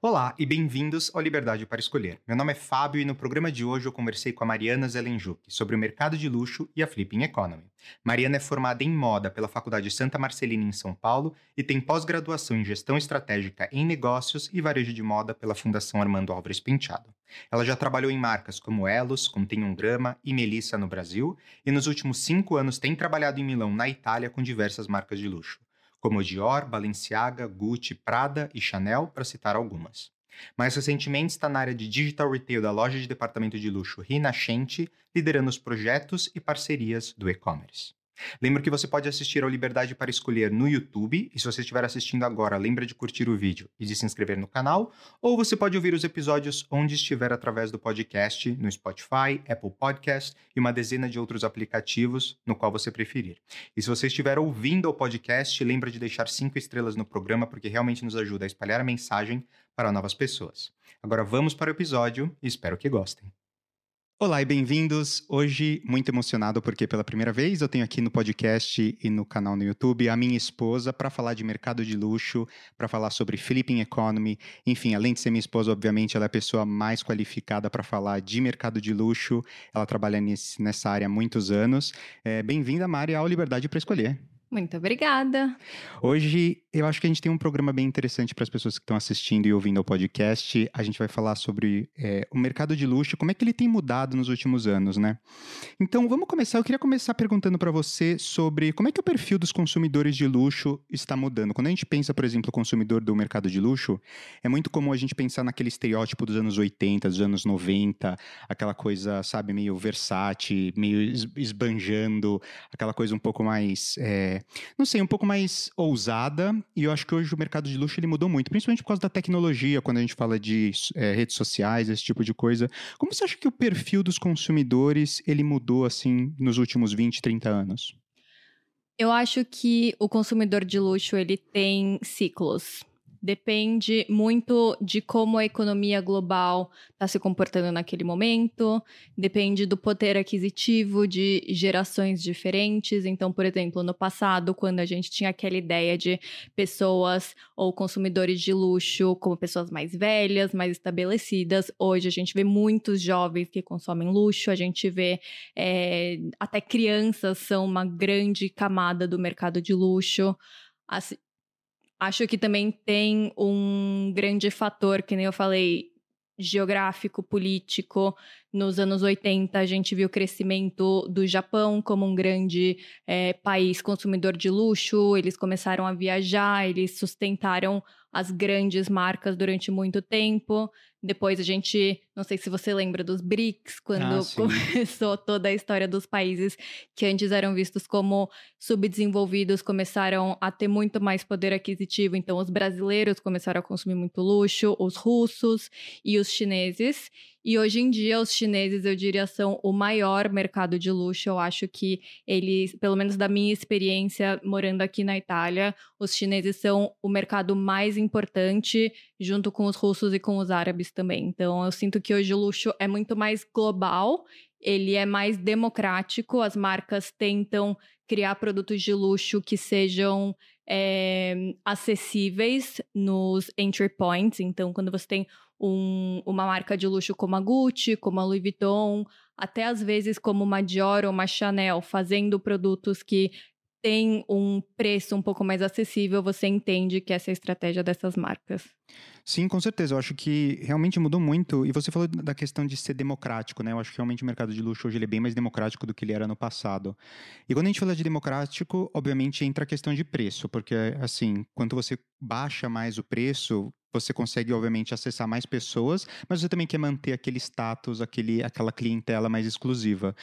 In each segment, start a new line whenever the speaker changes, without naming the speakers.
Olá e bem-vindos ao Liberdade para Escolher. Meu nome é Fábio e no programa de hoje eu conversei com a Mariana Zelenjuk sobre o mercado de luxo e a Flipping Economy. Mariana é formada em moda pela Faculdade Santa Marcelina em São Paulo e tem pós-graduação em gestão estratégica em negócios e varejo de moda pela Fundação Armando Álvares Penteado. Ela já trabalhou em marcas como Elos, Contém um Grama e Melissa no Brasil e nos últimos cinco anos tem trabalhado em Milão, na Itália, com diversas marcas de luxo como Dior, Balenciaga, Gucci, Prada e Chanel, para citar algumas. Mais recentemente está na área de digital retail da loja de departamento de luxo Rinascente, liderando os projetos e parcerias do e-commerce. Lembro que você pode assistir ao Liberdade para Escolher no YouTube, e se você estiver assistindo agora, lembra de curtir o vídeo e de se inscrever no canal, ou você pode ouvir os episódios onde estiver através do podcast, no Spotify, Apple Podcast e uma dezena de outros aplicativos no qual você preferir. E se você estiver ouvindo o podcast, lembra de deixar cinco estrelas no programa, porque realmente nos ajuda a espalhar a mensagem para novas pessoas. Agora vamos para o episódio e espero que gostem. Olá e bem-vindos. Hoje, muito emocionado porque pela primeira vez eu tenho aqui no podcast e no canal no YouTube a minha esposa para falar de mercado de luxo, para falar sobre flipping economy. Enfim, além de ser minha esposa, obviamente, ela é a pessoa mais qualificada para falar de mercado de luxo. Ela trabalha nesse, nessa área há muitos anos. É, Bem-vinda, Mari, ao Liberdade para Escolher.
Muito obrigada.
Hoje eu acho que a gente tem um programa bem interessante para as pessoas que estão assistindo e ouvindo o podcast. A gente vai falar sobre é, o mercado de luxo, como é que ele tem mudado nos últimos anos, né? Então vamos começar. Eu queria começar perguntando para você sobre como é que o perfil dos consumidores de luxo está mudando. Quando a gente pensa, por exemplo, o consumidor do mercado de luxo, é muito comum a gente pensar naquele estereótipo dos anos 80, dos anos 90, aquela coisa, sabe, meio versátil, meio esbanjando, aquela coisa um pouco mais. É, não sei, um pouco mais ousada. E eu acho que hoje o mercado de luxo ele mudou muito, principalmente por causa da tecnologia, quando a gente fala de é, redes sociais, esse tipo de coisa. Como você acha que o perfil dos consumidores ele mudou assim nos últimos 20, 30 anos?
Eu acho que o consumidor de luxo ele tem ciclos depende muito de como a economia global está se comportando naquele momento, depende do poder aquisitivo de gerações diferentes. Então, por exemplo, no passado, quando a gente tinha aquela ideia de pessoas ou consumidores de luxo como pessoas mais velhas, mais estabelecidas, hoje a gente vê muitos jovens que consomem luxo, a gente vê é, até crianças são uma grande camada do mercado de luxo. Acho que também tem um grande fator, que nem eu falei, geográfico, político. Nos anos 80, a gente viu o crescimento do Japão como um grande é, país consumidor de luxo. Eles começaram a viajar, eles sustentaram as grandes marcas durante muito tempo. Depois a gente, não sei se você lembra dos BRICS, quando ah, começou toda a história dos países que antes eram vistos como subdesenvolvidos, começaram a ter muito mais poder aquisitivo. Então, os brasileiros começaram a consumir muito luxo, os russos e os chineses. E hoje em dia, os chineses, eu diria, são o maior mercado de luxo. Eu acho que eles, pelo menos da minha experiência morando aqui na Itália, os chineses são o mercado mais importante, junto com os russos e com os árabes também. Então, eu sinto que hoje o luxo é muito mais global, ele é mais democrático, as marcas tentam criar produtos de luxo que sejam é, acessíveis nos entry points. Então, quando você tem um, uma marca de luxo como a Gucci, como a Louis Vuitton, até às vezes como uma Dior ou uma Chanel, fazendo produtos que têm um preço um pouco mais acessível, você entende que essa é a estratégia dessas marcas.
Sim, com certeza. Eu acho que realmente mudou muito. E você falou da questão de ser democrático, né? Eu acho que realmente o mercado de luxo hoje ele é bem mais democrático do que ele era no passado. E quando a gente fala de democrático, obviamente entra a questão de preço, porque assim, quanto você baixa mais o preço, você consegue, obviamente, acessar mais pessoas, mas você também quer manter aquele status, aquele, aquela clientela mais exclusiva.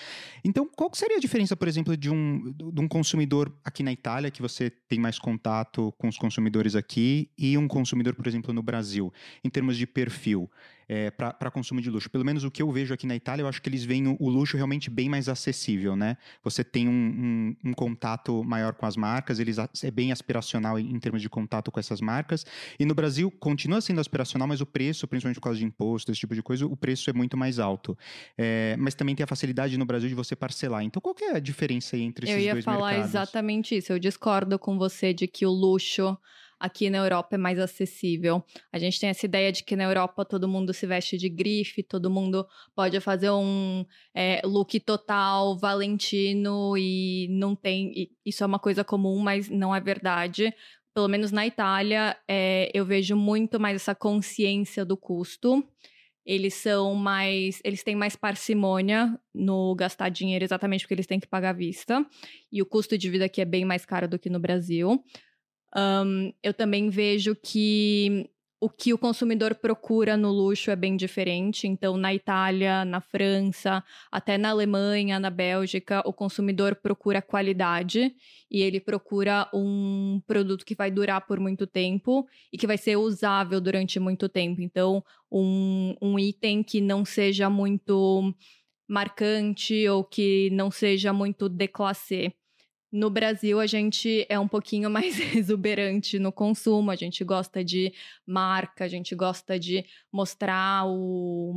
Então, qual seria a diferença, por exemplo, de um, de um consumidor aqui na Itália, que você tem mais contato com os consumidores aqui, e um consumidor, por exemplo, no Brasil, em termos de perfil? é, para consumo de luxo. Pelo menos o que eu vejo aqui na Itália, eu acho que eles veem o, o luxo realmente bem mais acessível, né? Você tem um, um, um, contato maior com as marcas, eles é bem aspiracional em, em, termos de contato com essas marcas. E no Brasil continua sendo aspiracional, mas o preço, principalmente por causa de imposto, esse tipo de coisa, o preço é muito mais alto. É, mas também tem a facilidade no Brasil de você parcelar. Então, qual que é a diferença entre esses dois mercados?
Eu ia falar exatamente isso. Eu discordo com você de que o luxo aqui na Europa é mais acessível. A gente tem essa ideia de que na Europa todo mundo se veste de grife, todo mundo pode fazer um é, look total Valentino e não tem. E isso é uma coisa comum, mas não é verdade. Pelo menos na Itália, é, eu vejo muito mais essa consciência do custo eles são mais. Eles têm mais parcimônia no gastar dinheiro exatamente porque eles têm que pagar à vista. E o custo de vida aqui é bem mais caro do que no Brasil. Um, eu também vejo que o que o consumidor procura no luxo é bem diferente. Então, na Itália, na França, até na Alemanha, na Bélgica, o consumidor procura qualidade e ele procura um produto que vai durar por muito tempo e que vai ser usável durante muito tempo. Então, um, um item que não seja muito marcante ou que não seja muito déclassé. No Brasil, a gente é um pouquinho mais exuberante no consumo, a gente gosta de marca, a gente gosta de mostrar o,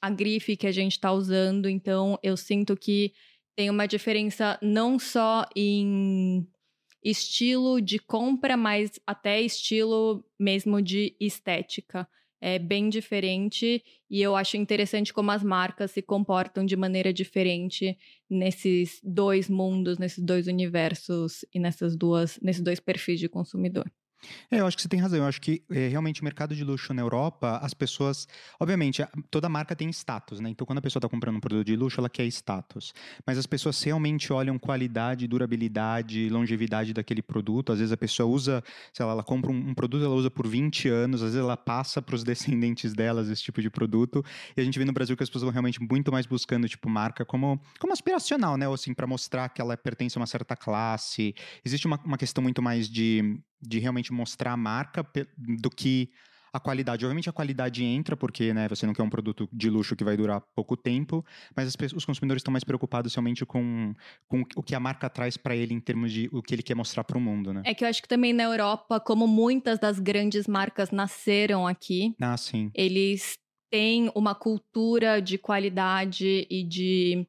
a grife que a gente está usando, então eu sinto que tem uma diferença não só em estilo de compra, mas até estilo mesmo de estética é bem diferente e eu acho interessante como as marcas se comportam de maneira diferente nesses dois mundos, nesses dois universos e nessas duas, nesses dois perfis de consumidor.
É, eu acho que você tem razão. Eu acho que é, realmente o mercado de luxo na Europa, as pessoas. Obviamente, toda marca tem status, né? Então, quando a pessoa está comprando um produto de luxo, ela quer status. Mas as pessoas realmente olham qualidade, durabilidade, longevidade daquele produto. Às vezes a pessoa usa, sei lá, ela compra um, um produto, ela usa por 20 anos, às vezes ela passa para os descendentes delas esse tipo de produto. E a gente vê no Brasil que as pessoas vão realmente muito mais buscando, tipo, marca como, como aspiracional, né? Ou assim, para mostrar que ela pertence a uma certa classe. Existe uma, uma questão muito mais de de realmente mostrar a marca do que a qualidade. Obviamente a qualidade entra, porque né, você não quer um produto de luxo que vai durar pouco tempo, mas pessoas, os consumidores estão mais preocupados realmente com, com o que a marca traz para ele em termos de o que ele quer mostrar para o mundo. Né?
É que eu acho que também na Europa, como muitas das grandes marcas nasceram aqui,
ah, sim.
eles têm uma cultura de qualidade e de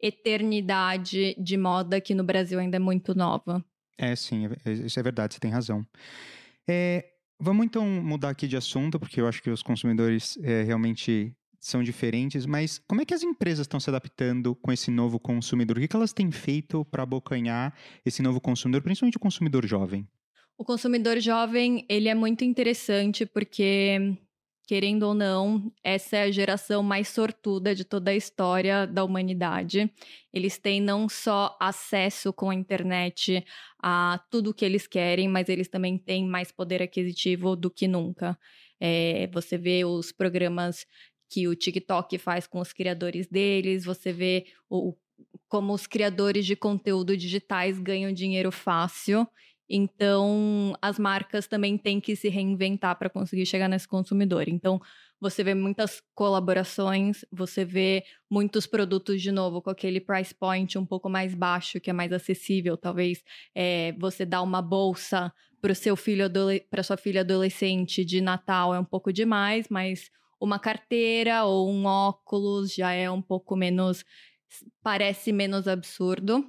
eternidade de moda que no Brasil ainda é muito nova.
É, sim, é, é, isso é verdade, você tem razão. É, vamos então mudar aqui de assunto, porque eu acho que os consumidores é, realmente são diferentes, mas como é que as empresas estão se adaptando com esse novo consumidor? O que, que elas têm feito para abocanhar esse novo consumidor, principalmente o consumidor jovem?
O consumidor jovem, ele é muito interessante porque querendo ou não, essa é a geração mais sortuda de toda a história da humanidade. Eles têm não só acesso com a internet a tudo o que eles querem, mas eles também têm mais poder aquisitivo do que nunca. É, você vê os programas que o TikTok faz com os criadores deles, você vê o, como os criadores de conteúdo digitais ganham dinheiro fácil então, as marcas também têm que se reinventar para conseguir chegar nesse consumidor. Então, você vê muitas colaborações, você vê muitos produtos de novo com aquele price point um pouco mais baixo, que é mais acessível. Talvez é, você dá uma bolsa para o seu filho para sua filha adolescente de Natal é um pouco demais, mas uma carteira ou um óculos já é um pouco menos parece menos absurdo.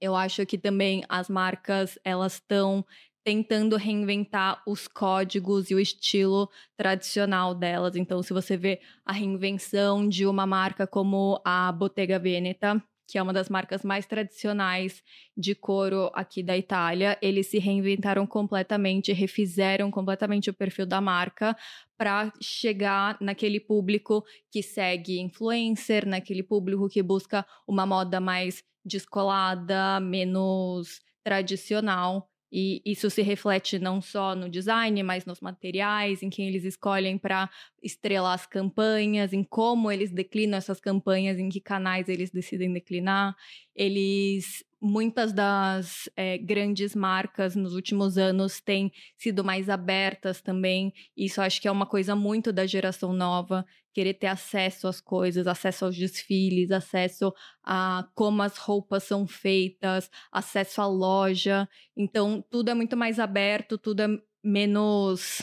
Eu acho que também as marcas elas estão tentando reinventar os códigos e o estilo tradicional delas. Então, se você vê a reinvenção de uma marca como a Bottega Veneta, que é uma das marcas mais tradicionais de couro aqui da Itália, eles se reinventaram completamente, refizeram completamente o perfil da marca para chegar naquele público que segue influencer, naquele público que busca uma moda mais descolada, menos tradicional. E isso se reflete não só no design, mas nos materiais, em quem eles escolhem para estrelar as campanhas, em como eles declinam essas campanhas, em que canais eles decidem declinar. Eles muitas das é, grandes marcas nos últimos anos têm sido mais abertas também. Isso acho que é uma coisa muito da geração nova, querer ter acesso às coisas, acesso aos desfiles, acesso a como as roupas são feitas, acesso à loja. Então, tudo é muito mais aberto, tudo é menos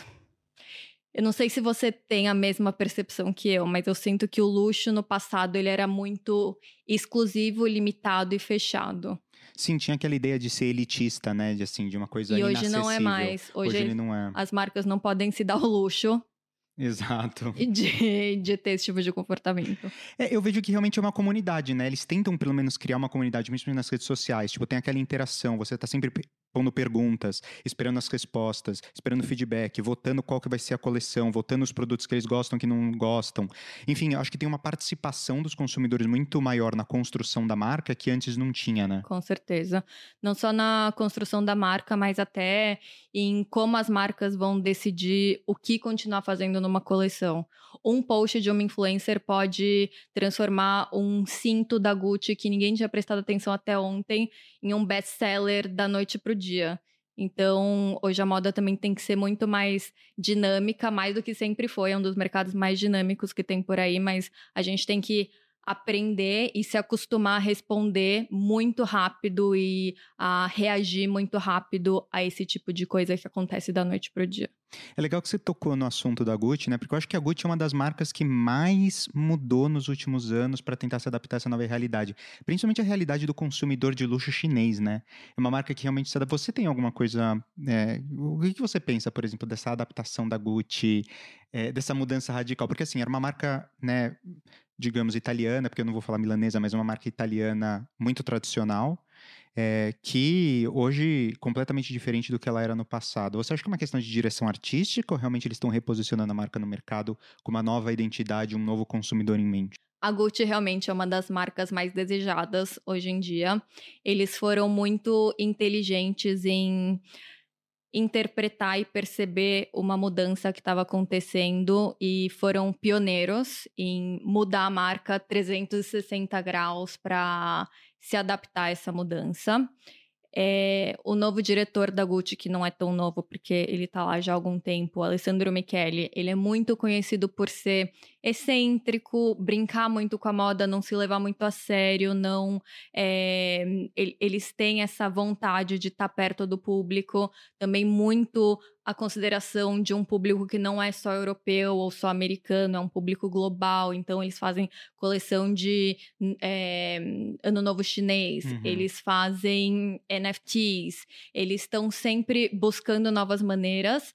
eu não sei se você tem a mesma percepção que eu, mas eu sinto que o luxo no passado ele era muito exclusivo, limitado e fechado.
Sim, tinha aquela ideia de ser elitista, né? De assim, de uma coisa
E hoje não é mais. Hoje,
hoje não é.
As marcas não podem se dar o luxo
Exato.
De, de ter esse tipo de comportamento.
É, eu vejo que realmente é uma comunidade, né? Eles tentam, pelo menos, criar uma comunidade, mesmo nas redes sociais. Tipo, tem aquela interação, você tá sempre pondo perguntas, esperando as respostas, esperando feedback, votando qual que vai ser a coleção, votando os produtos que eles gostam, que não gostam. Enfim, acho que tem uma participação dos consumidores muito maior na construção da marca que antes não tinha, né?
Com certeza. Não só na construção da marca, mas até em como as marcas vão decidir o que continuar fazendo numa coleção. Um post de uma influencer pode transformar um cinto da Gucci que ninguém tinha prestado atenção até ontem em um best-seller da noite pro dia. Então, hoje a moda também tem que ser muito mais dinâmica, mais do que sempre foi. É um dos mercados mais dinâmicos que tem por aí, mas a gente tem que aprender e se acostumar a responder muito rápido e a reagir muito rápido a esse tipo de coisa que acontece da noite pro dia.
É legal que você tocou no assunto da Gucci, né? Porque eu acho que a Gucci é uma das marcas que mais mudou nos últimos anos para tentar se adaptar a essa nova realidade. Principalmente a realidade do consumidor de luxo chinês, né? É uma marca que realmente se adapta. Você tem alguma coisa. É... o que você pensa, por exemplo, dessa adaptação da Gucci, é, dessa mudança radical? Porque assim, era uma marca, né? digamos, italiana, porque eu não vou falar milanesa, mas uma marca italiana muito tradicional, é, que hoje completamente diferente do que ela era no passado. Você acha que é uma questão de direção artística ou realmente eles estão reposicionando a marca no mercado com uma nova identidade, um novo consumidor em mente?
A Gucci realmente é uma das marcas mais desejadas hoje em dia. Eles foram muito inteligentes em interpretar e perceber uma mudança que estava acontecendo e foram pioneiros em mudar a marca 360 graus para se adaptar a essa mudança. É, o novo diretor da Gucci, que não é tão novo porque ele está lá já há algum tempo, Alessandro Michele, ele é muito conhecido por ser excêntrico, brincar muito com a moda, não se levar muito a sério, não. É, eles têm essa vontade de estar tá perto do público, também muito a consideração de um público que não é só europeu ou só americano, é um público global. Então, eles fazem coleção de é, Ano Novo Chinês, uhum. eles fazem NFTs, eles estão sempre buscando novas maneiras.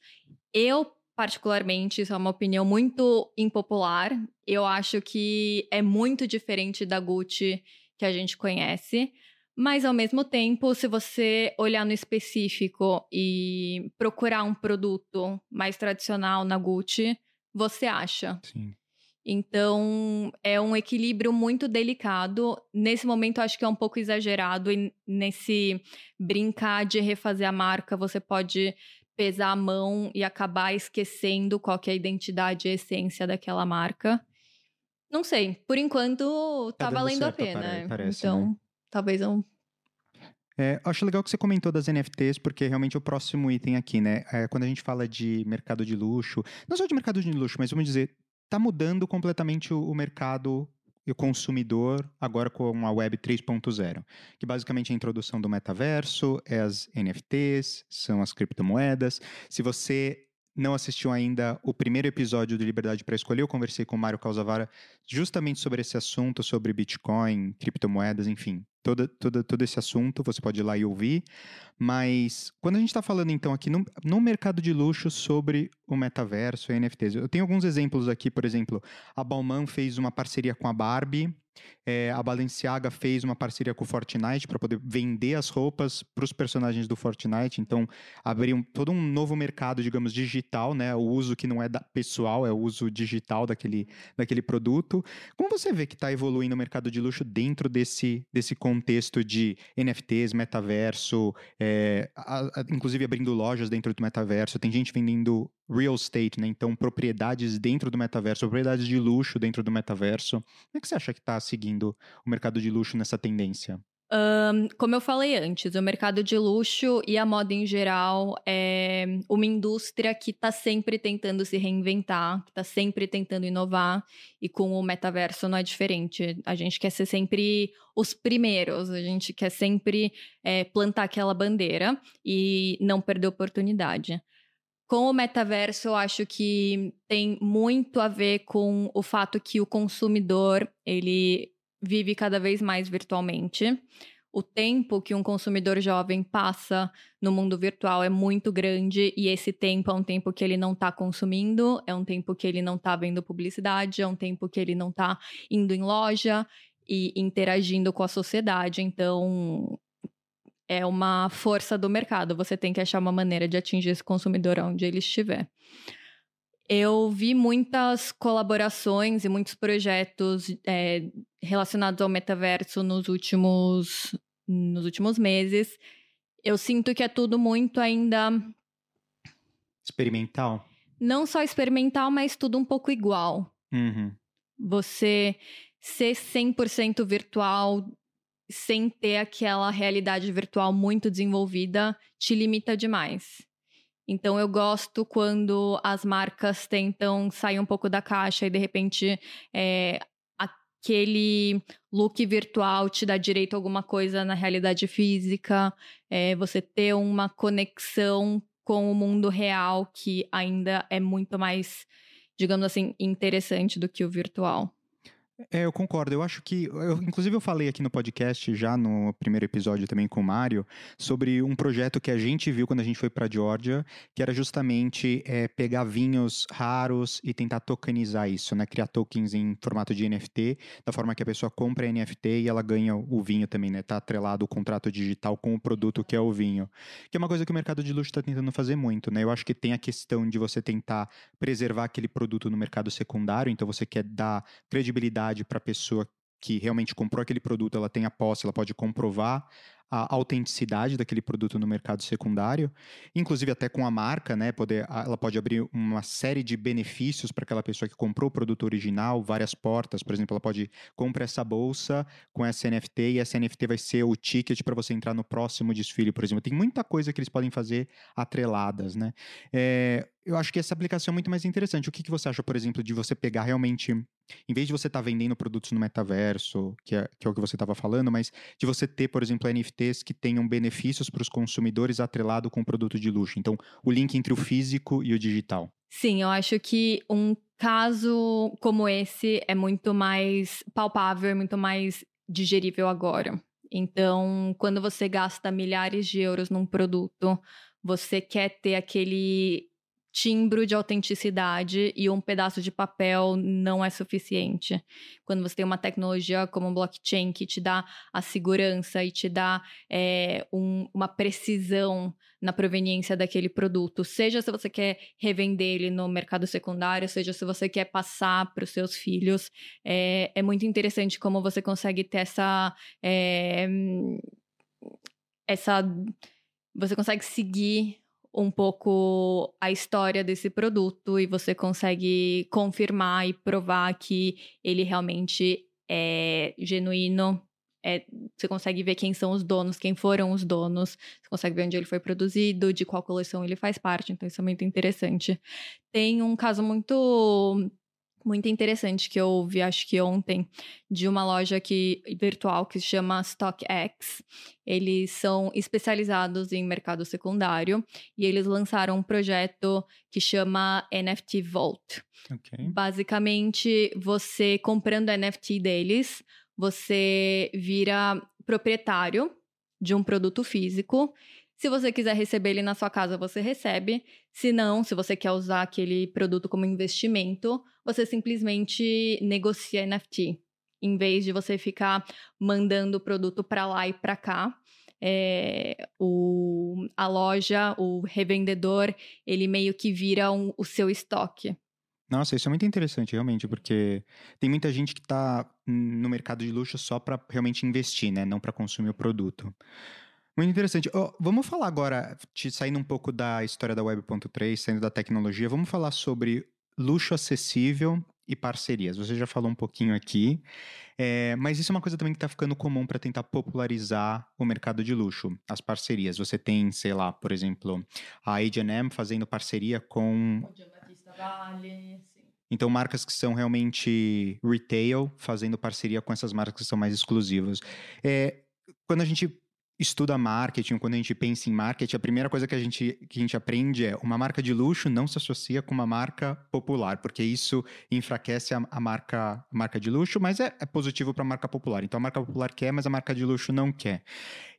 Eu, particularmente, isso é uma opinião muito impopular. Eu acho que é muito diferente da Gucci que a gente conhece. Mas ao mesmo tempo, se você olhar no específico e procurar um produto mais tradicional na Gucci, você acha.
Sim.
Então, é um equilíbrio muito delicado. Nesse momento, acho que é um pouco exagerado. E nesse brincar de refazer a marca, você pode pesar a mão e acabar esquecendo qual é a identidade e a essência daquela marca. Não sei. Por enquanto, tá, tá valendo certo, a pena. Parece, então, né? talvez um
é, acho legal que você comentou das NFTs, porque realmente é o próximo item aqui, né? É, quando a gente fala de mercado de luxo, não só de mercado de luxo, mas vamos dizer, tá mudando completamente o, o mercado e o consumidor agora com a Web 3.0, que basicamente é a introdução do metaverso, é as NFTs, são as criptomoedas. Se você não assistiu ainda o primeiro episódio do Liberdade para Escolher, eu conversei com o Mário Causavara justamente sobre esse assunto, sobre Bitcoin, criptomoedas, enfim, todo, todo, esse assunto, você pode ir lá e ouvir. Mas quando a gente está falando então aqui no, no mercado de luxo sobre o metaverso e NFTs, eu tenho alguns exemplos aqui, por exemplo, a Bauman fez uma parceria com a Barbie, é, a Balenciaga fez uma parceria com o Fortnite para poder vender as roupas para os personagens do Fortnite. Então, abriu todo um novo mercado, digamos, digital, né? O uso que não é pessoal, é o uso digital daquele, daquele produto. Como você vê que está evoluindo o mercado de luxo dentro desse, desse contexto de NFTs, metaverso, é, a, a, inclusive abrindo lojas dentro do metaverso? Tem gente vendendo real estate, né? Então, propriedades dentro do metaverso, propriedades de luxo dentro do metaverso. Como é que você acha que está seguindo o mercado de luxo nessa tendência?
Um, como eu falei antes, o mercado de luxo e a moda em geral é uma indústria que está sempre tentando se reinventar, que está sempre tentando inovar, e com o metaverso não é diferente. A gente quer ser sempre os primeiros, a gente quer sempre é, plantar aquela bandeira e não perder oportunidade. Com o metaverso, eu acho que tem muito a ver com o fato que o consumidor ele vive cada vez mais virtualmente. o tempo que um consumidor jovem passa no mundo virtual é muito grande e esse tempo é um tempo que ele não está consumindo, é um tempo que ele não está vendo publicidade, é um tempo que ele não está indo em loja e interagindo com a sociedade. Então, é uma força do mercado. Você tem que achar uma maneira de atingir esse consumidor onde ele estiver. Eu vi muitas colaborações e muitos projetos é, relacionados ao metaverso nos últimos, nos últimos meses. Eu sinto que é tudo muito ainda.
Experimental?
Não só experimental, mas tudo um pouco igual.
Uhum.
Você ser 100% virtual sem ter aquela realidade virtual muito desenvolvida te limita demais. Então eu gosto quando as marcas tentam sair um pouco da caixa e de repente é, aquele look virtual te dá direito a alguma coisa na realidade física, é, você ter uma conexão com o mundo real que ainda é muito mais, digamos assim, interessante do que o virtual.
É, eu concordo. Eu acho que. Eu, inclusive, eu falei aqui no podcast, já no primeiro episódio também com o Mário, sobre um projeto que a gente viu quando a gente foi para Georgia, que era justamente é, pegar vinhos raros e tentar tokenizar isso, né? Criar tokens em formato de NFT, da forma que a pessoa compra a NFT e ela ganha o vinho também, né? Tá atrelado o contrato digital com o produto que é o vinho. Que é uma coisa que o mercado de luxo está tentando fazer muito, né? Eu acho que tem a questão de você tentar preservar aquele produto no mercado secundário, então você quer dar credibilidade para a pessoa que realmente comprou aquele produto, ela tem a posse, ela pode comprovar a autenticidade daquele produto no mercado secundário, inclusive até com a marca, né? Poder, ela pode abrir uma série de benefícios para aquela pessoa que comprou o produto original, várias portas, por exemplo, ela pode comprar essa bolsa com essa NFT e essa NFT vai ser o ticket para você entrar no próximo desfile, por exemplo. Tem muita coisa que eles podem fazer atreladas, né? É, eu acho que essa aplicação é muito mais interessante. O que, que você acha, por exemplo, de você pegar realmente, em vez de você estar tá vendendo produtos no metaverso, que é, que é o que você estava falando, mas de você ter, por exemplo, NFTs que tenham benefícios para os consumidores atrelado com o produto de luxo. Então, o link entre o físico e o digital.
Sim, eu acho que um caso como esse é muito mais palpável, muito mais digerível agora. Então, quando você gasta milhares de euros num produto, você quer ter aquele timbro de autenticidade e um pedaço de papel não é suficiente. Quando você tem uma tecnologia como o blockchain que te dá a segurança e te dá é, um, uma precisão na proveniência daquele produto, seja se você quer revender ele no mercado secundário, seja se você quer passar para os seus filhos, é, é, muito interessante como você consegue ter essa é, essa você consegue seguir um pouco a história desse produto e você consegue confirmar e provar que ele realmente é genuíno. É, você consegue ver quem são os donos, quem foram os donos, você consegue ver onde ele foi produzido, de qual coleção ele faz parte, então isso é muito interessante. Tem um caso muito muito interessante que eu ouvi, acho que ontem, de uma loja que, virtual que se chama StockX. Eles são especializados em mercado secundário e eles lançaram um projeto que chama NFT Vault.
Okay.
Basicamente, você comprando NFT deles, você vira proprietário de um produto físico se você quiser receber ele na sua casa, você recebe. Se não, se você quer usar aquele produto como investimento, você simplesmente negocia NFT. Em vez de você ficar mandando o produto para lá e para cá, é, o, a loja, o revendedor, ele meio que vira um, o seu estoque.
Nossa, isso é muito interessante, realmente, porque tem muita gente que está no mercado de luxo só para realmente investir, né? Não para consumir o produto. Muito interessante. Oh, vamos falar agora, saindo um pouco da história da Web.3, saindo da tecnologia, vamos falar sobre luxo acessível e parcerias. Você já falou um pouquinho aqui, é, mas isso é uma coisa também que está ficando comum para tentar popularizar o mercado de luxo, as parcerias. Você tem, sei lá, por exemplo, a H&M fazendo parceria com...
Vale,
então, marcas que são realmente retail, fazendo parceria com essas marcas que são mais exclusivas. É, quando a gente estuda marketing, quando a gente pensa em marketing, a primeira coisa que a gente, que a gente aprende é uma marca de luxo não se associa com uma marca popular, porque isso enfraquece a, a marca, a marca de luxo, mas é, é positivo para a marca popular. Então a marca popular quer, mas a marca de luxo não quer.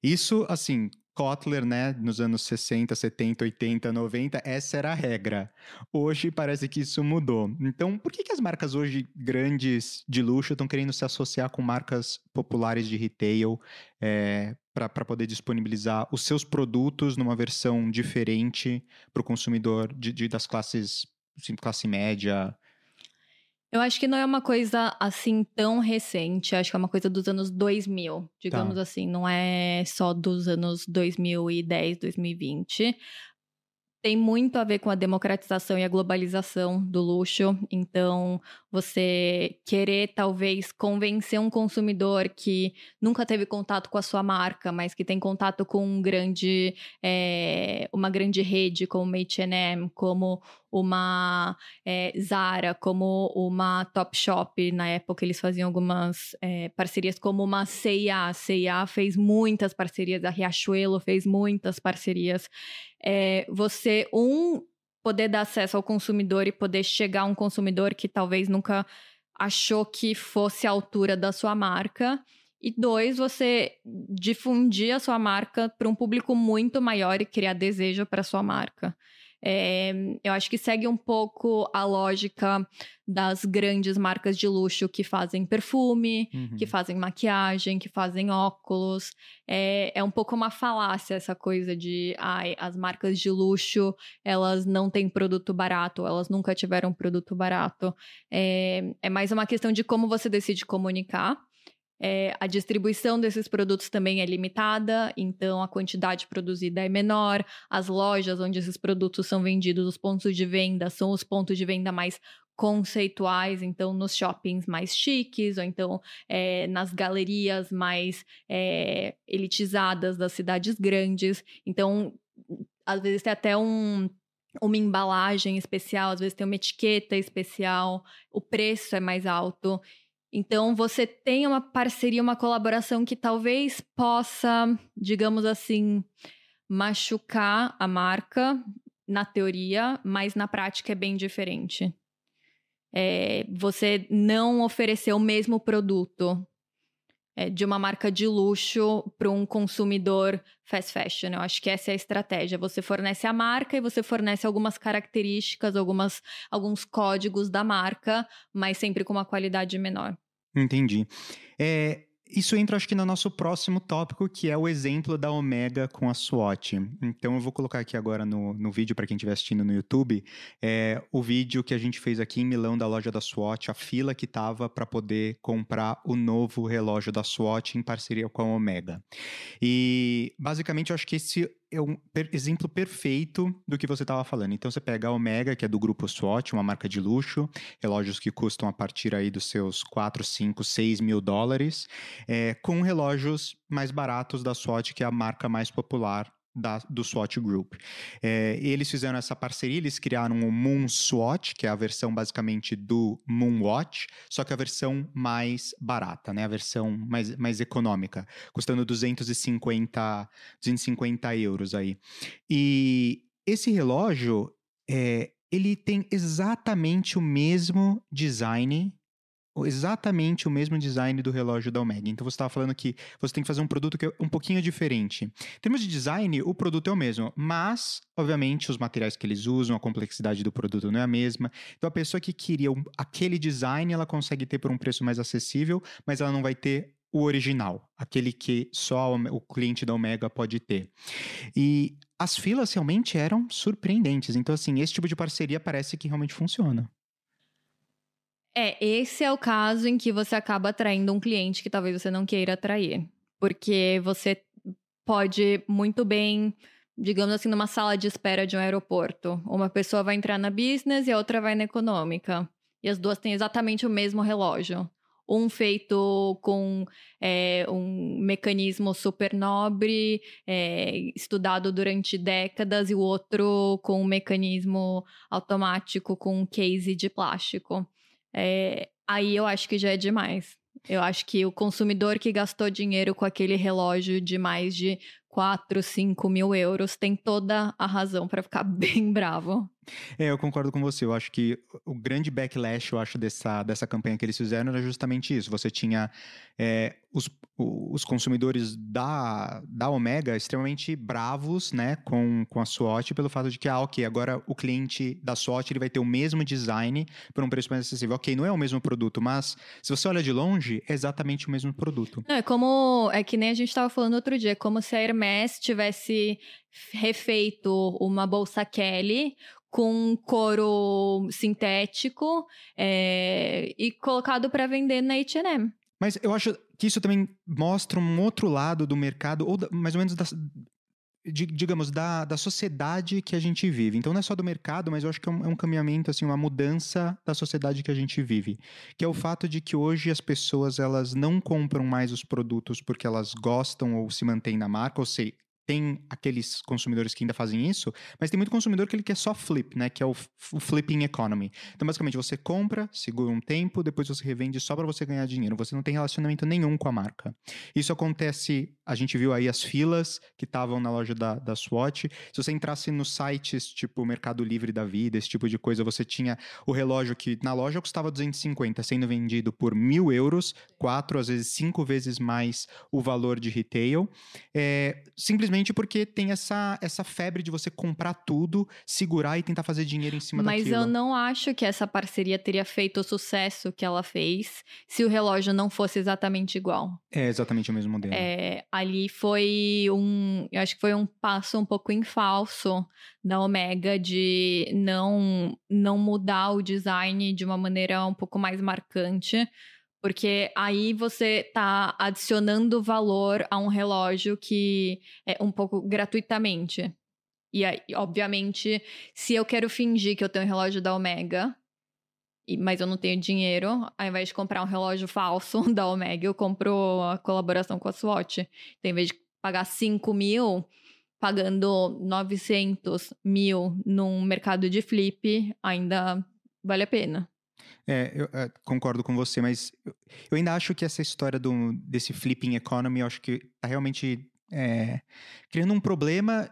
Isso, assim, Kotler, né, nos anos 60, 70, 80, 90, essa era a regra. Hoje parece que isso mudou. Então, por que, que as marcas hoje grandes de luxo estão querendo se associar com marcas populares de retail é, para poder disponibilizar os seus produtos numa versão diferente para o consumidor de, de, das classes, assim, classe média,
eu acho que não é uma coisa assim tão recente, acho que é uma coisa dos anos 2000, digamos tá. assim, não é só dos anos 2010, 2020 tem muito a ver com a democratização e a globalização do luxo. Então, você querer talvez convencer um consumidor que nunca teve contato com a sua marca, mas que tem contato com um grande, é, uma grande rede como H&M, como uma é, Zara, como uma Topshop. Na época, eles faziam algumas é, parcerias, como uma C&A. C&A fez muitas parcerias, a Riachuelo fez muitas parcerias é, um, poder dar acesso ao consumidor e poder chegar a um consumidor que talvez nunca achou que fosse a altura da sua marca. E dois, você difundir a sua marca para um público muito maior e criar desejo para sua marca. É, eu acho que segue um pouco a lógica das grandes marcas de luxo que fazem perfume, uhum. que fazem maquiagem, que fazem óculos. É, é um pouco uma falácia essa coisa de ai, as marcas de luxo elas não têm produto barato, elas nunca tiveram produto barato. É, é mais uma questão de como você decide comunicar. É, a distribuição desses produtos também é limitada, então a quantidade produzida é menor. As lojas onde esses produtos são vendidos, os pontos de venda, são os pontos de venda mais conceituais, então nos shoppings mais chiques, ou então é, nas galerias mais é, elitizadas das cidades grandes. Então, às vezes tem até um, uma embalagem especial, às vezes tem uma etiqueta especial, o preço é mais alto. Então, você tem uma parceria, uma colaboração que talvez possa, digamos assim, machucar a marca na teoria, mas na prática é bem diferente. É, você não oferecer o mesmo produto é, de uma marca de luxo para um consumidor fast fashion. Eu acho que essa é a estratégia. Você fornece a marca e você fornece algumas características, algumas, alguns códigos da marca, mas sempre com uma qualidade menor.
Entendi. É, isso entra, acho que, no nosso próximo tópico, que é o exemplo da Omega com a SWOT. Então, eu vou colocar aqui agora no, no vídeo, para quem estiver assistindo no YouTube, é, o vídeo que a gente fez aqui em Milão da loja da SWOT, a fila que estava para poder comprar o novo relógio da SWOT em parceria com a Omega. E, basicamente, eu acho que esse é um exemplo perfeito do que você estava falando. Então você pega a Omega, que é do grupo SWAT, uma marca de luxo, relógios que custam a partir aí dos seus 4, 5, 6 mil dólares, é, com relógios mais baratos da SWAT, que é a marca mais popular da, do SWOT Group. É, eles fizeram essa parceria, eles criaram o Moon SWOT, que é a versão basicamente do Moon Watch, só que a versão mais barata, né? a versão mais, mais econômica, custando 250, 250 euros aí. E esse relógio, é, ele tem exatamente o mesmo design exatamente o mesmo design do relógio da Omega. Então você estava falando que você tem que fazer um produto que é um pouquinho diferente. Em termos de design, o produto é o mesmo, mas, obviamente, os materiais que eles usam, a complexidade do produto não é a mesma. Então a pessoa que queria aquele design, ela consegue ter por um preço mais acessível, mas ela não vai ter o original, aquele que só o cliente da Omega pode ter. E as filas realmente eram surpreendentes. Então, assim, esse tipo de parceria parece que realmente funciona.
É, esse é o caso em que você acaba atraindo um cliente que talvez você não queira atrair. Porque você pode muito bem, digamos assim, numa sala de espera de um aeroporto. Uma pessoa vai entrar na business e a outra vai na econômica. E as duas têm exatamente o mesmo relógio. Um feito com é, um mecanismo super nobre, é, estudado durante décadas, e o outro com um mecanismo automático com um case de plástico. É, aí eu acho que já é demais. Eu acho que o consumidor que gastou dinheiro com aquele relógio de mais de 4, 5 mil euros tem toda a razão para ficar bem bravo.
É, eu concordo com você. Eu acho que o grande backlash, eu acho, dessa, dessa campanha que eles fizeram era justamente isso. Você tinha é, os, os consumidores da, da Omega extremamente bravos, né, com, com a SWOT, pelo fato de que, ah, ok, agora o cliente da SWOT ele vai ter o mesmo design por um preço mais acessível. Ok, não é o mesmo produto, mas se você olha de longe, é exatamente o mesmo produto.
Não, é como, é que nem a gente estava falando outro dia, como se a Hermès tivesse refeito uma bolsa Kelly com couro sintético é, e colocado para vender na H&M.
Mas eu acho que isso também mostra um outro lado do mercado, ou da, mais ou menos da, digamos, da, da sociedade que a gente vive. Então não é só do mercado, mas eu acho que é um, é um caminhamento, assim, uma mudança da sociedade que a gente vive. Que é o fato de que hoje as pessoas elas não compram mais os produtos porque elas gostam ou se mantêm na marca, ou seja, tem aqueles consumidores que ainda fazem isso, mas tem muito consumidor que ele quer só flip, né? Que é o, o flipping economy. Então, basicamente, você compra, segura um tempo, depois você revende só para você ganhar dinheiro. Você não tem relacionamento nenhum com a marca. Isso acontece, a gente viu aí as filas que estavam na loja da, da SWAT. Se você entrasse nos sites tipo Mercado Livre da Vida, esse tipo de coisa, você tinha o relógio que na loja custava 250, sendo vendido por mil euros, quatro, às vezes cinco vezes mais o valor de retail. É, simplesmente Simplesmente porque tem essa, essa febre de você comprar tudo, segurar e tentar fazer dinheiro em cima
Mas
daquilo.
Mas eu não acho que essa parceria teria feito o sucesso que ela fez se o relógio não fosse exatamente igual.
É exatamente o mesmo modelo.
É, ali foi um. Eu acho que foi um passo um pouco em falso da Omega de não, não mudar o design de uma maneira um pouco mais marcante porque aí você está adicionando valor a um relógio que é um pouco gratuitamente. E aí, obviamente, se eu quero fingir que eu tenho um relógio da Omega, mas eu não tenho dinheiro, ao invés de comprar um relógio falso da Omega, eu compro a colaboração com a Swatch. Então, ao invés de pagar 5 mil, pagando 900 mil num mercado de flip, ainda vale a pena.
É, eu é, concordo com você, mas eu, ainda acho que essa história do, desse flipping economy, eu acho que tá realmente é, criando um problema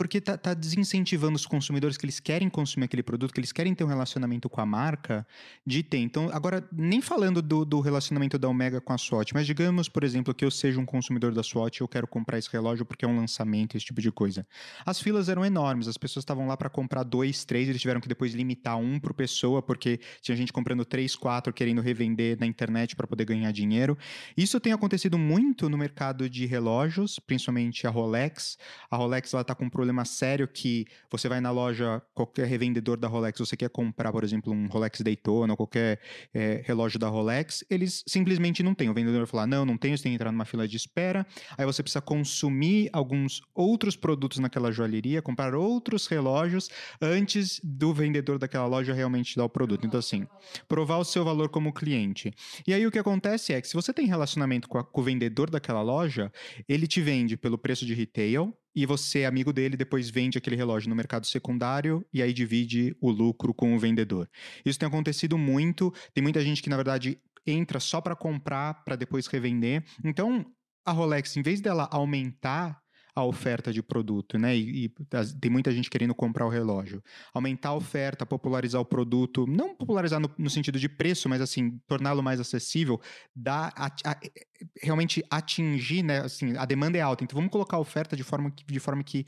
porque tá, tá, desincentivando os consumidores que eles querem consumir aquele produto, que eles querem ter um relacionamento com a marca, de ter. Então, agora, nem falando do, do relacionamento da Omega com a SWAT, mas digamos, por exemplo, que eu seja um consumidor da SWAT e eu quero comprar esse relógio porque é um lançamento, esse tipo de coisa. As filas eram enormes, as pessoas estavam lá para comprar dois, três, eles tiveram que depois limitar um por pessoa, porque tinha gente comprando três, quatro, querendo revender na internet para poder ganhar dinheiro. Isso tem acontecido muito no mercado de relógios, principalmente a Rolex. A Rolex, ela tá com um problema problema sério que você vai na loja, qualquer revendedor da Rolex, você quer comprar, por exemplo, um Rolex Daytona ou qualquer é, relógio da Rolex, eles simplesmente não têm. O vendedor vai falar, não, não tem, você tem que entrar numa fila de espera, aí você precisa consumir alguns outros produtos naquela joalheria, comprar outros relógios antes do vendedor daquela loja realmente dar o produto. Então, assim, provar o seu valor como cliente. E aí o que acontece é que se você tem relacionamento com, a, com o vendedor daquela loja, ele te vende pelo preço de retail, e você, amigo dele, depois vende aquele relógio no mercado secundário e aí divide o lucro com o vendedor. Isso tem acontecido muito. Tem muita gente que, na verdade, entra só para comprar para depois revender. Então, a Rolex, em vez dela aumentar a oferta de produto, né? E, e, tem muita gente querendo comprar o relógio. Aumentar a oferta, popularizar o produto, não popularizar no, no sentido de preço, mas assim, torná-lo mais acessível, dá a, a, realmente atingir, né? Assim, a demanda é alta. Então vamos colocar a oferta de forma que, de forma que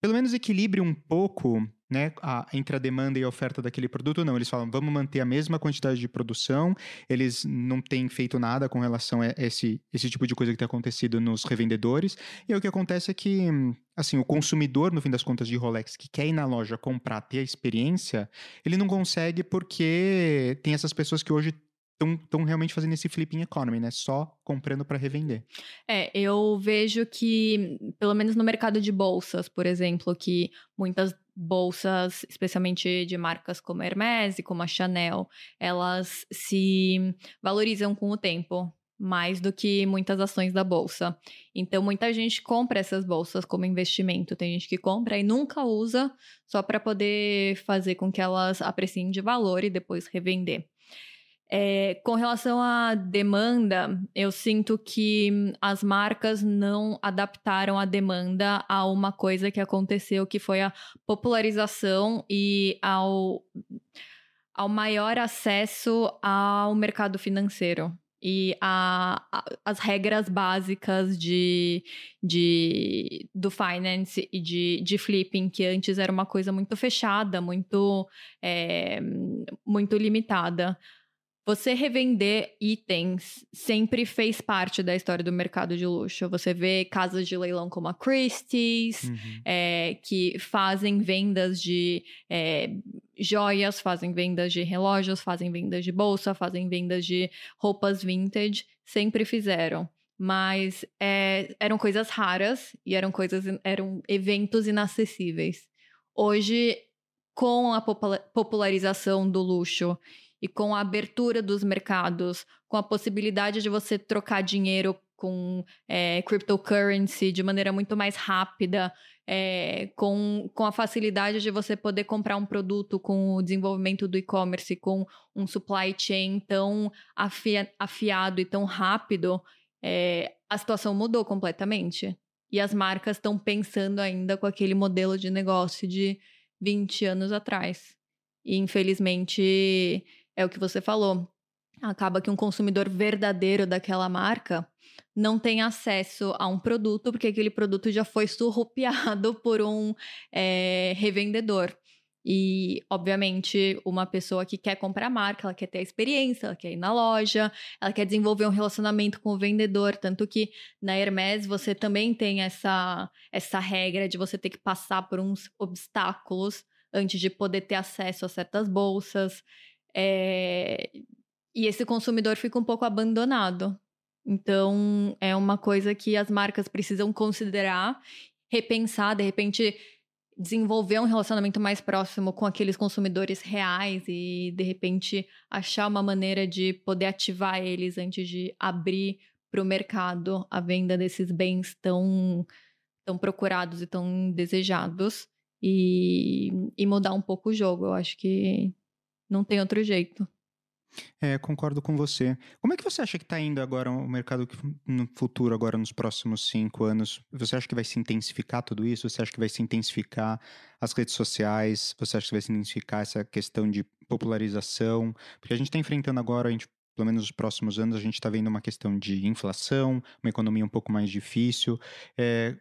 pelo menos equilibre um pouco né, a, entre a demanda e a oferta daquele produto, não. Eles falam, vamos manter a mesma quantidade de produção, eles não têm feito nada com relação a esse, esse tipo de coisa que tem acontecido nos revendedores. E o que acontece é que, assim, o consumidor, no fim das contas, de Rolex, que quer ir na loja comprar, ter a experiência, ele não consegue porque tem essas pessoas que hoje estão realmente fazendo esse flipping economy, né? Só comprando para revender.
É, eu vejo que, pelo menos no mercado de bolsas, por exemplo, que muitas bolsas, especialmente de marcas como a Hermès e como a Chanel, elas se valorizam com o tempo. Mais do que muitas ações da bolsa. Então, muita gente compra essas bolsas como investimento. Tem gente que compra e nunca usa só para poder fazer com que elas apreciem de valor e depois revender. É, com relação à demanda, eu sinto que as marcas não adaptaram a demanda a uma coisa que aconteceu, que foi a popularização e ao, ao maior acesso ao mercado financeiro e a, a, as regras básicas de, de do finance e de, de flipping, que antes era uma coisa muito fechada, muito, é, muito limitada. Você revender itens sempre fez parte da história do mercado de luxo. Você vê casas de leilão como a Christie's, uhum. é, que fazem vendas de é, joias, fazem vendas de relógios, fazem vendas de bolsa, fazem vendas de roupas vintage. Sempre fizeram. Mas é, eram coisas raras e eram coisas, eram eventos inacessíveis. Hoje, com a popularização do luxo e com a abertura dos mercados, com a possibilidade de você trocar dinheiro com é, cryptocurrency de maneira muito mais rápida, é, com, com a facilidade de você poder comprar um produto com o desenvolvimento do e-commerce, com um supply chain tão afia, afiado e tão rápido, é, a situação mudou completamente. E as marcas estão pensando ainda com aquele modelo de negócio de 20 anos atrás. E infelizmente é o que você falou. Acaba que um consumidor verdadeiro daquela marca não tem acesso a um produto, porque aquele produto já foi surrupiado por um é, revendedor. E, obviamente, uma pessoa que quer comprar a marca, ela quer ter a experiência, ela quer ir na loja, ela quer desenvolver um relacionamento com o vendedor. Tanto que na Hermes você também tem essa, essa regra de você ter que passar por uns obstáculos antes de poder ter acesso a certas bolsas. É... E esse consumidor fica um pouco abandonado. Então, é uma coisa que as marcas precisam considerar, repensar, de repente desenvolver um relacionamento mais próximo com aqueles consumidores reais e de repente achar uma maneira de poder ativar eles antes de abrir para o mercado a venda desses bens tão tão procurados e tão desejados e, e mudar um pouco o jogo. Eu acho que não tem outro jeito.
É, concordo com você. Como é que você acha que está indo agora o mercado no futuro, agora nos próximos cinco anos? Você acha que vai se intensificar tudo isso? Você acha que vai se intensificar as redes sociais? Você acha que vai se intensificar essa questão de popularização? Porque a gente está enfrentando agora, a gente, pelo menos nos próximos anos, a gente está vendo uma questão de inflação, uma economia um pouco mais difícil. É,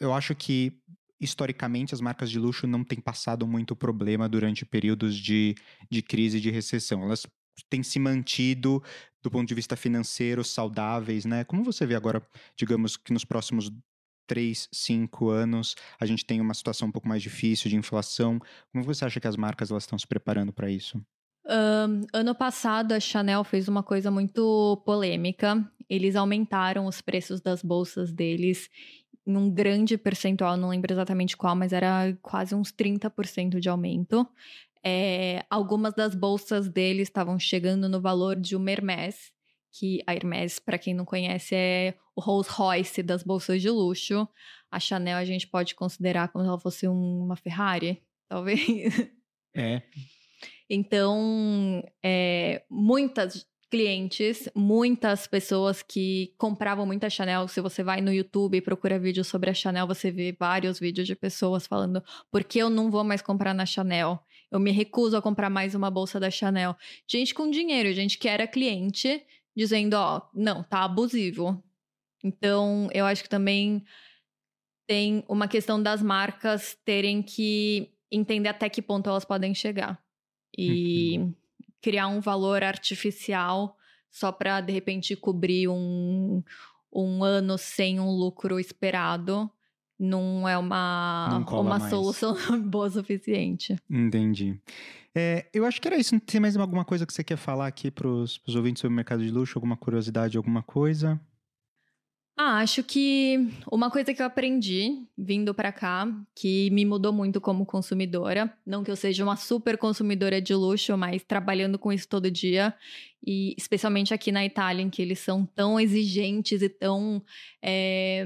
eu acho que historicamente, as marcas de luxo não têm passado muito problema durante períodos de, de crise e de recessão. Elas têm se mantido, do ponto de vista financeiro, saudáveis, né? Como você vê agora, digamos que nos próximos três, cinco anos, a gente tem uma situação um pouco mais difícil de inflação. Como você acha que as marcas elas estão se preparando para isso?
Um, ano passado, a Chanel fez uma coisa muito polêmica. Eles aumentaram os preços das bolsas deles num grande percentual, não lembro exatamente qual, mas era quase uns 30% de aumento. É, algumas das bolsas dele estavam chegando no valor de uma Hermès, que a Hermès, para quem não conhece, é o Rolls Royce das bolsas de luxo. A Chanel a gente pode considerar como se ela fosse uma Ferrari, talvez.
É.
Então, é, muitas clientes, muitas pessoas que compravam muita Chanel. Se você vai no YouTube e procura vídeos sobre a Chanel, você vê vários vídeos de pessoas falando por que eu não vou mais comprar na Chanel. Eu me recuso a comprar mais uma bolsa da Chanel. Gente com dinheiro, gente que era cliente, dizendo, ó, não, tá abusivo. Então, eu acho que também tem uma questão das marcas terem que entender até que ponto elas podem chegar. E uhum criar um valor artificial só para, de repente, cobrir um, um ano sem um lucro esperado não é uma, não uma solução boa o suficiente.
Entendi. É, eu acho que era isso. Tem mais alguma coisa que você quer falar aqui para os ouvintes sobre o mercado de luxo? Alguma curiosidade, alguma coisa?
Ah, acho que uma coisa que eu aprendi vindo para cá, que me mudou muito como consumidora, não que eu seja uma super consumidora de luxo, mas trabalhando com isso todo dia, e especialmente aqui na Itália, em que eles são tão exigentes e tão. É,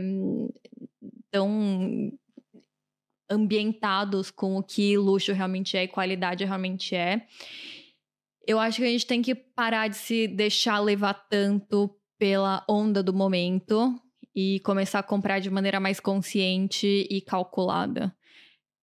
tão ambientados com o que luxo realmente é e qualidade realmente é. Eu acho que a gente tem que parar de se deixar levar tanto pela onda do momento e começar a comprar de maneira mais consciente e calculada.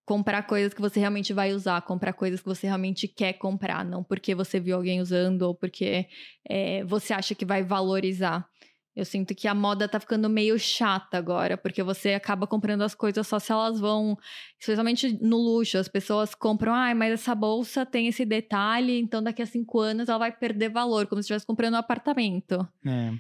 Comprar coisas que você realmente vai usar, comprar coisas que você realmente quer comprar, não porque você viu alguém usando ou porque é, você acha que vai valorizar. Eu sinto que a moda tá ficando meio chata agora, porque você acaba comprando as coisas só se elas vão, especialmente no luxo, as pessoas compram, ah, mas essa bolsa tem esse detalhe, então daqui a cinco anos ela vai perder valor, como se estivesse comprando um apartamento. É.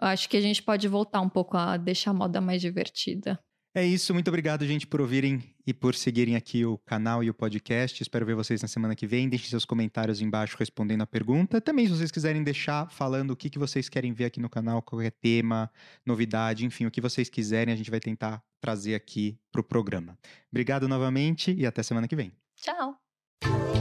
Eu acho que a gente pode voltar um pouco a deixar a moda mais divertida.
É isso, muito obrigado, gente, por ouvirem e por seguirem aqui o canal e o podcast. Espero ver vocês na semana que vem. Deixem seus comentários embaixo respondendo a pergunta. Também, se vocês quiserem deixar falando o que, que vocês querem ver aqui no canal, qualquer tema, novidade, enfim, o que vocês quiserem, a gente vai tentar trazer aqui para o programa. Obrigado novamente e até semana que vem.
Tchau!